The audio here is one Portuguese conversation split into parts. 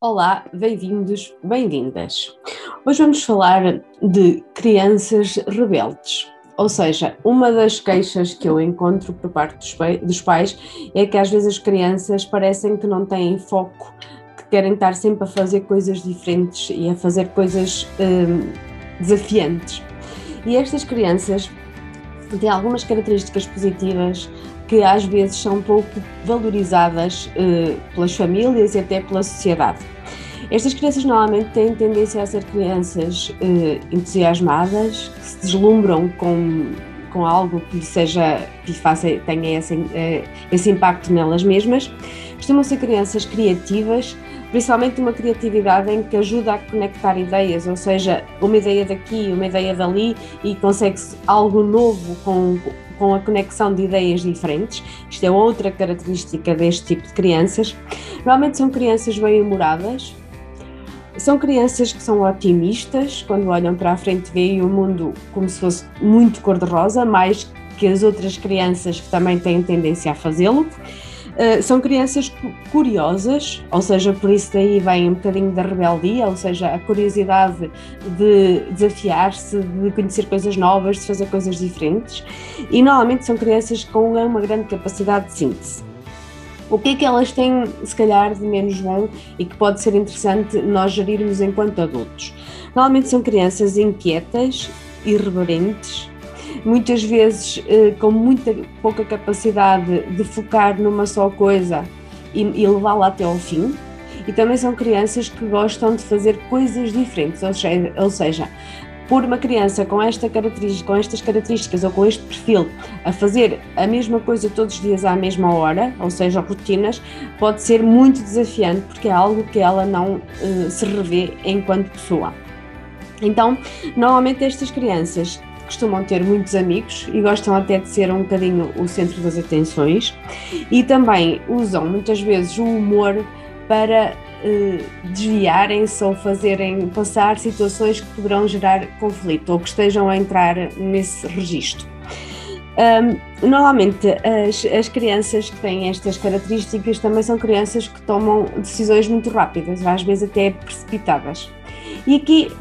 Olá, bem-vindos, bem-vindas. Hoje vamos falar de crianças rebeldes. Ou seja, uma das queixas que eu encontro por parte dos pais é que às vezes as crianças parecem que não têm foco, que querem estar sempre a fazer coisas diferentes e a fazer coisas hum, desafiantes. E estas crianças têm algumas características positivas que às vezes são pouco valorizadas eh, pelas famílias e até pela sociedade. Estas crianças normalmente têm tendência a ser crianças eh, entusiasmadas, que se deslumbram com, com algo que seja que faça, tenha esse, eh, esse impacto nelas mesmas. Costumam ser crianças criativas, principalmente uma criatividade em que ajuda a conectar ideias, ou seja, uma ideia daqui, uma ideia dali e consegue-se algo novo com, com a conexão de ideias diferentes. Isto é outra característica deste tipo de crianças. Normalmente são crianças bem-humoradas, são crianças que são otimistas, quando olham para a frente veem o mundo como se fosse muito cor-de-rosa, mais que as outras crianças que também têm tendência a fazê-lo. Uh, são crianças curiosas, ou seja, por isso daí vem um bocadinho da rebeldia, ou seja, a curiosidade de desafiar-se, de conhecer coisas novas, de fazer coisas diferentes. E normalmente são crianças com uma grande capacidade de síntese o que é que elas têm, se calhar, de menos bom e que pode ser interessante nós gerirmos enquanto adultos? Normalmente são crianças inquietas, irreverentes, muitas vezes eh, com muita pouca capacidade de focar numa só coisa e, e levá-la até ao fim. E também são crianças que gostam de fazer coisas diferentes, ou seja, ou seja por uma criança com, esta característica, com estas características ou com este perfil a fazer a mesma coisa todos os dias à mesma hora, ou seja, rotinas, pode ser muito desafiante porque é algo que ela não uh, se revê enquanto pessoa. Então, normalmente estas crianças costumam ter muitos amigos e gostam até de ser um bocadinho o centro das atenções e também usam muitas vezes o humor para desviarem-se ou fazerem passar situações que poderão gerar conflito ou que estejam a entrar nesse registro. Um, normalmente as, as, crianças que têm estas características também são crianças que tomam decisões muito rápidas, às vezes até precipitadas. E aqui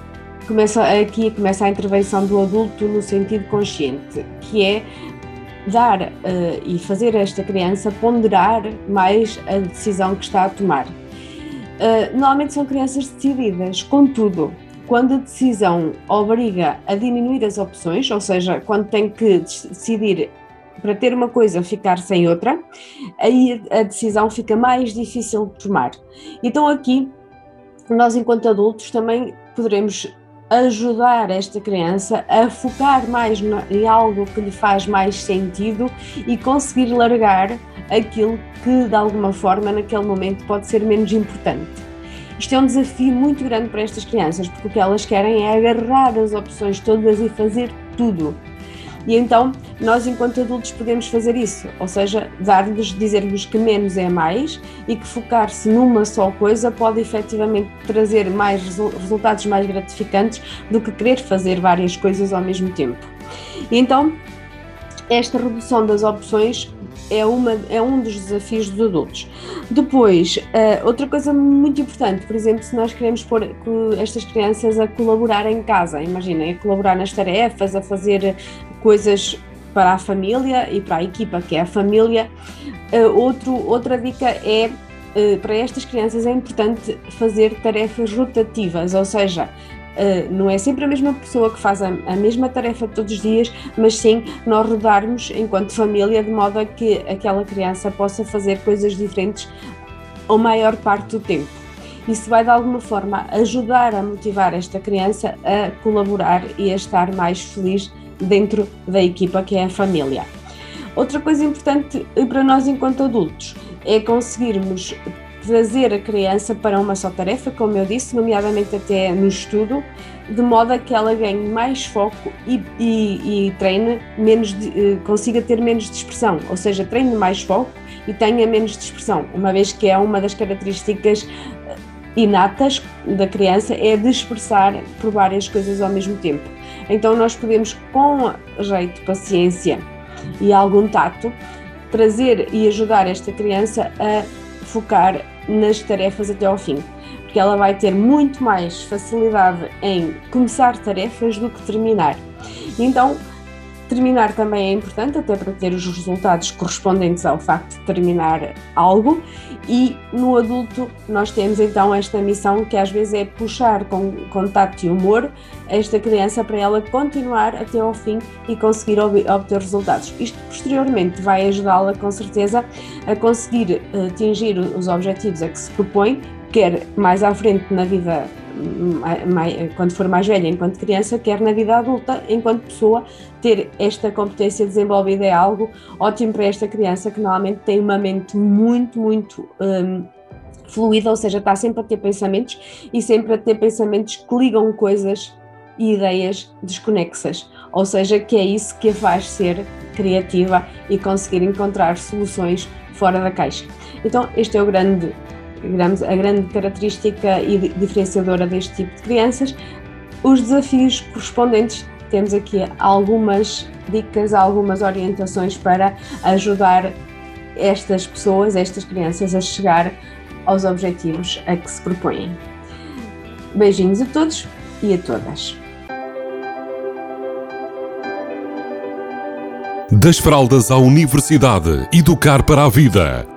começa, aqui começa a intervenção do adulto no sentido consciente, que é dar uh, e fazer esta criança ponderar mais a decisão que está a tomar Uh, normalmente são crianças decididas, contudo, quando a decisão obriga a diminuir as opções, ou seja, quando tem que decidir para ter uma coisa ficar sem outra, aí a decisão fica mais difícil de tomar. Então aqui nós enquanto adultos também poderemos ajudar esta criança a focar mais em algo que lhe faz mais sentido e conseguir largar aquilo que de alguma forma naquele momento pode ser menos importante. Isto é um desafio muito grande para estas crianças, porque o que elas querem é agarrar as opções todas e fazer tudo. E então, nós enquanto adultos podemos fazer isso, ou seja, dar-lhes, dizer-lhes que menos é mais e que focar-se numa só coisa pode efetivamente trazer mais resultados mais gratificantes do que querer fazer várias coisas ao mesmo tempo. E então, esta redução das opções é, uma, é um dos desafios dos adultos. Depois, uh, outra coisa muito importante, por exemplo, se nós queremos pôr estas crianças a colaborar em casa, imaginem, a colaborar nas tarefas, a fazer coisas para a família e para a equipa que é a família. Uh, outro, outra dica é uh, para estas crianças é importante fazer tarefas rotativas, ou seja, Uh, não é sempre a mesma pessoa que faz a, a, mesma tarefa todos os dias, mas sim nós rodarmos enquanto família de modo a que aquela criança possa fazer coisas diferentes a maior parte do tempo. Isso vai de alguma forma ajudar a motivar esta criança a colaborar e a estar mais feliz dentro da equipa que é a família. Outra coisa importante para nós enquanto adultos é conseguirmos trazer a criança para uma só tarefa, como eu disse, nomeadamente até no estudo, de modo a que ela ganhe mais foco e, e, e treine menos, eh, consiga ter menos dispersão, ou seja, treine mais foco e tenha menos dispersão, uma vez que é uma das características eh, inatas da criança é dispersar por várias coisas ao mesmo tempo. Então nós podemos, com jeito, paciência e algum tato, trazer e ajudar esta criança a focar nas tarefas até ao fim, porque ela vai ter muito mais facilidade em começar tarefas do que terminar. Então, Terminar também é importante, até para ter os resultados correspondentes ao facto de terminar algo, e no adulto nós temos então esta missão que às vezes é puxar com contato e humor esta criança para ela continuar até ao fim e conseguir obter resultados. Isto posteriormente vai ajudá-la com certeza a conseguir eh, atingir os objetivos a que se propõe, quer mais à frente na vida quando for mais velha, enquanto criança, quer na vida adulta, enquanto pessoa, ter esta competência desenvolvida é algo ótimo para esta criança que normalmente tem uma mente muito, muito um, fluida, ou seja, está sempre a ter pensamentos e sempre a ter pensamentos que ligam coisas e ideias desconexas, ou seja, que é isso que a faz ser criativa e conseguir encontrar soluções fora da caixa. Então, este é o grande digamos, a grande característica e diferenciadora deste tipo de crianças. Os desafios correspondentes, temos aqui algumas dicas, algumas orientações para ajudar estas pessoas, estas crianças, a chegar aos objetivos a que se propõem. Beijinhos a todos e a todas. Das fraldas à universidade, educar para a vida.